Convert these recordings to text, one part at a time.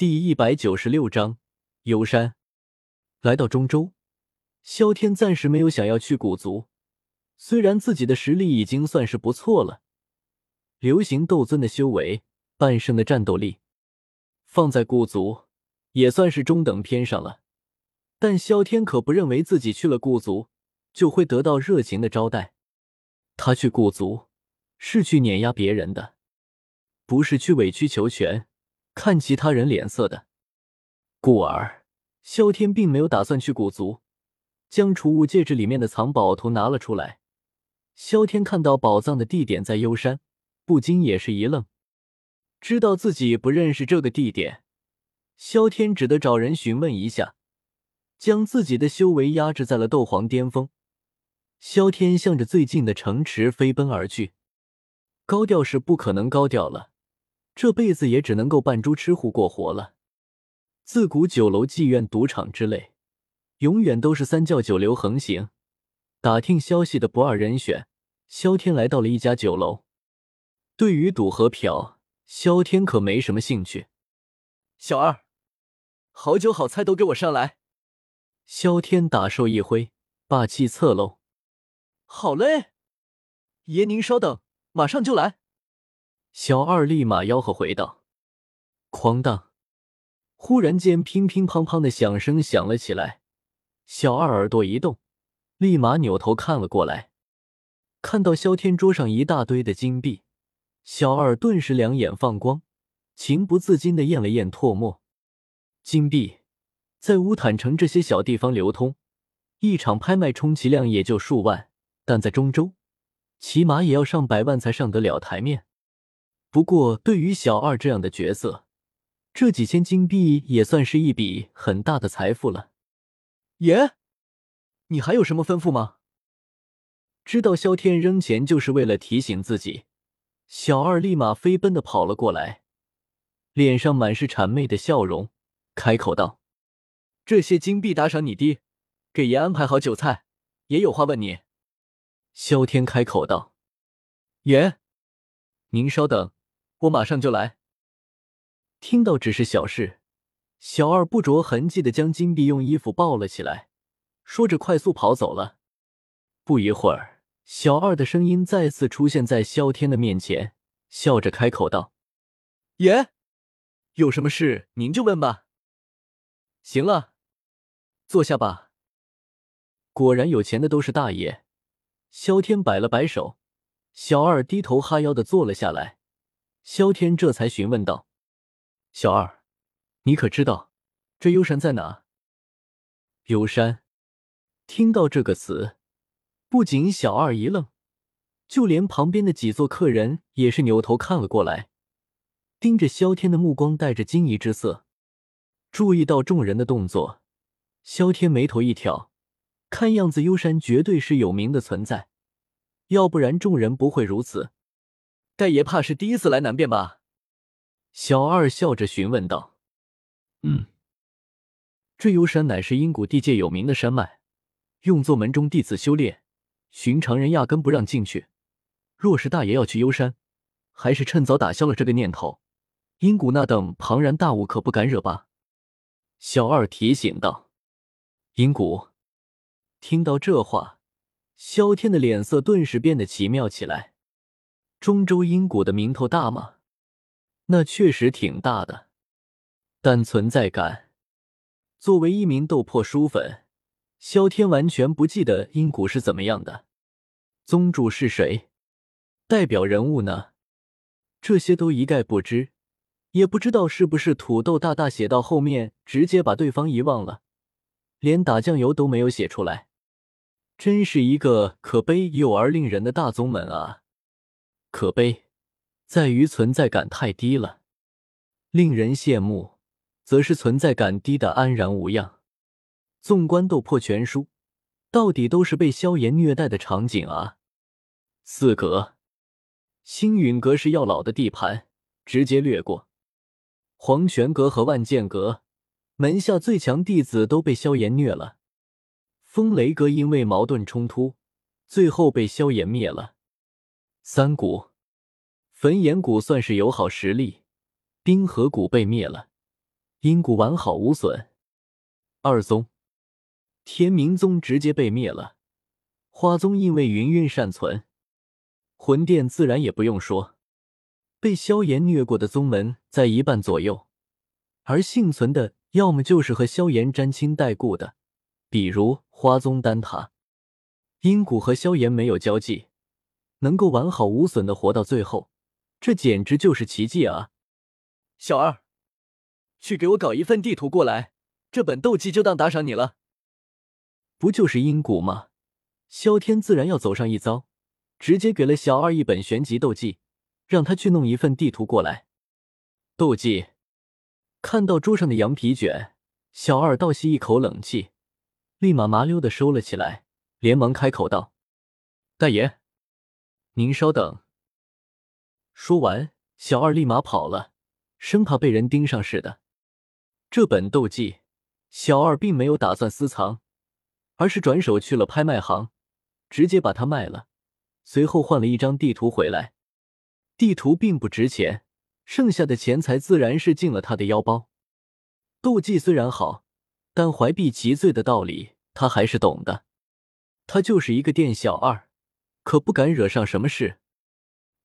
第一百九十六章游山。来到中州，萧天暂时没有想要去古族。虽然自己的实力已经算是不错了，流行斗尊的修为，半圣的战斗力，放在古族也算是中等偏上了。但萧天可不认为自己去了古族就会得到热情的招待。他去古族是去碾压别人的，不是去委曲求全。看其他人脸色的，故而萧天并没有打算去古族，将储物戒指里面的藏宝图拿了出来。萧天看到宝藏的地点在幽山，不禁也是一愣，知道自己不认识这个地点，萧天只得找人询问一下，将自己的修为压制在了斗皇巅峰。萧天向着最近的城池飞奔而去，高调是不可能高调了。这辈子也只能够扮猪吃虎过活了。自古酒楼、妓院、赌场之类，永远都是三教九流横行。打听消息的不二人选，萧天来到了一家酒楼。对于赌和嫖，萧天可没什么兴趣。小二，好酒好菜都给我上来！萧天打手一挥，霸气侧漏。好嘞，爷您稍等，马上就来。小二立马吆喝回道：“哐当！”忽然间，乒乒乓乓的响声响了起来。小二耳朵一动，立马扭头看了过来，看到萧天桌上一大堆的金币，小二顿时两眼放光，情不自禁的咽了咽唾沫。金币在乌坦城这些小地方流通，一场拍卖充其量也就数万，但在中州，起码也要上百万才上得了台面。不过，对于小二这样的角色，这几千金币也算是一笔很大的财富了。爷，你还有什么吩咐吗？知道萧天扔钱就是为了提醒自己，小二立马飞奔的跑了过来，脸上满是谄媚的笑容，开口道：“这些金币打赏你爹，给爷安排好酒菜，爷有话问你。”萧天开口道：“爷，您稍等。”我马上就来。听到只是小事，小二不着痕迹的将金币用衣服抱了起来，说着快速跑走了。不一会儿，小二的声音再次出现在萧天的面前，笑着开口道：“爷，有什么事您就问吧。行了，坐下吧。”果然有钱的都是大爷。萧天摆了摆手，小二低头哈腰的坐了下来。萧天这才询问道：“小二，你可知道这幽山在哪？”幽山，听到这个词，不仅小二一愣，就连旁边的几座客人也是扭头看了过来，盯着萧天的目光带着惊疑之色。注意到众人的动作，萧天眉头一挑，看样子幽山绝对是有名的存在，要不然众人不会如此。大爷怕是第一次来南边吧？小二笑着询问道。“嗯，这幽山乃是阴谷地界有名的山脉，用作门中弟子修炼，寻常人压根不让进去。若是大爷要去幽山，还是趁早打消了这个念头。阴谷那等庞然大物可不敢惹吧？”小二提醒道。阴谷听到这话，萧天的脸色顿时变得奇妙起来。中州阴谷的名头大吗？那确实挺大的，但存在感。作为一名斗破书粉，萧天完全不记得阴谷是怎么样的，宗主是谁，代表人物呢？这些都一概不知，也不知道是不是土豆大大写到后面直接把对方遗忘了，连打酱油都没有写出来，真是一个可悲又而令人的大宗门啊！可悲，在于存在感太低了；令人羡慕，则是存在感低的安然无恙。纵观《斗破全书》，到底都是被萧炎虐待的场景啊！四格，星陨阁是药老的地盘，直接略过。黄泉阁和万剑阁门下最强弟子都被萧炎虐了。风雷阁因为矛盾冲突，最后被萧炎灭了。三谷，焚炎谷算是有好实力，冰河谷被灭了，阴谷完好无损。二宗，天明宗直接被灭了，花宗因为云韵善存，魂殿自然也不用说，被萧炎虐过的宗门在一半左右，而幸存的要么就是和萧炎沾亲带故的，比如花宗丹塔。阴谷和萧炎没有交际，能够完好无损的活到最后，这简直就是奇迹啊！小二，去给我搞一份地图过来，这本斗技就当打赏你了。不就是阴谷吗？萧天自然要走上一遭，直接给了小二一本玄级斗技，让他去弄一份地图过来。斗技，看到桌上的羊皮卷，小二倒吸一口冷气，立马麻溜的收了起来。连忙开口道：“大爷，您稍等。”说完，小二立马跑了，生怕被人盯上似的。这本斗技，小二并没有打算私藏，而是转手去了拍卖行，直接把它卖了，随后换了一张地图回来。地图并不值钱，剩下的钱财自然是进了他的腰包。斗技虽然好，但怀璧其罪的道理他还是懂的。他就是一个店小二，可不敢惹上什么事。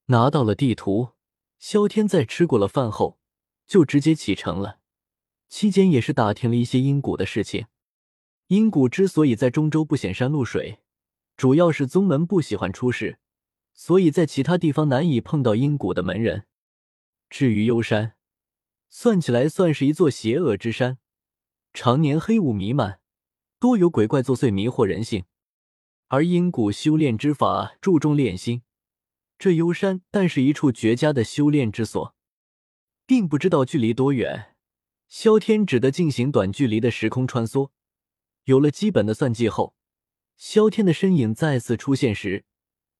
拿到了地图，萧天在吃过了饭后，就直接启程了。期间也是打听了一些阴谷的事情。阴谷之所以在中州不显山露水，主要是宗门不喜欢出事，所以在其他地方难以碰到阴谷的门人。至于幽山，算起来算是一座邪恶之山，常年黑雾弥漫，多有鬼怪作祟，迷惑人性。而阴谷修炼之法注重炼心，这幽山但是一处绝佳的修炼之所，并不知道距离多远，萧天只得进行短距离的时空穿梭。有了基本的算计后，萧天的身影再次出现时，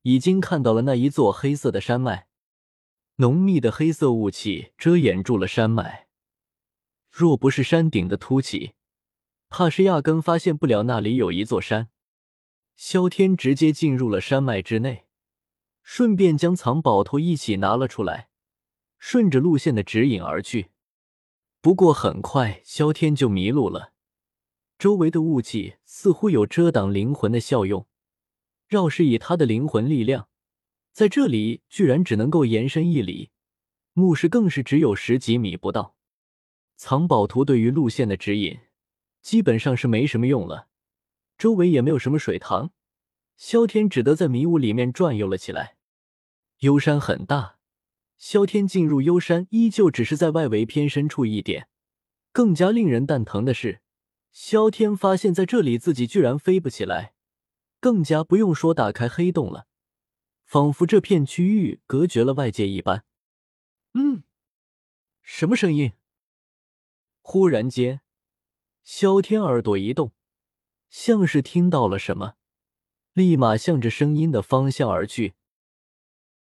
已经看到了那一座黑色的山脉，浓密的黑色雾气遮掩住了山脉，若不是山顶的凸起，怕是压根发现不了那里有一座山。萧天直接进入了山脉之内，顺便将藏宝图一起拿了出来，顺着路线的指引而去。不过很快，萧天就迷路了。周围的雾气似乎有遮挡灵魂的效用，要是以他的灵魂力量，在这里居然只能够延伸一里，目视更是只有十几米不到。藏宝图对于路线的指引，基本上是没什么用了。周围也没有什么水塘，萧天只得在迷雾里面转悠了起来。幽山很大，萧天进入幽山依旧只是在外围偏深处一点。更加令人蛋疼的是，萧天发现在这里自己居然飞不起来，更加不用说打开黑洞了，仿佛这片区域隔绝了外界一般。嗯，什么声音？忽然间，萧天耳朵一动。像是听到了什么，立马向着声音的方向而去。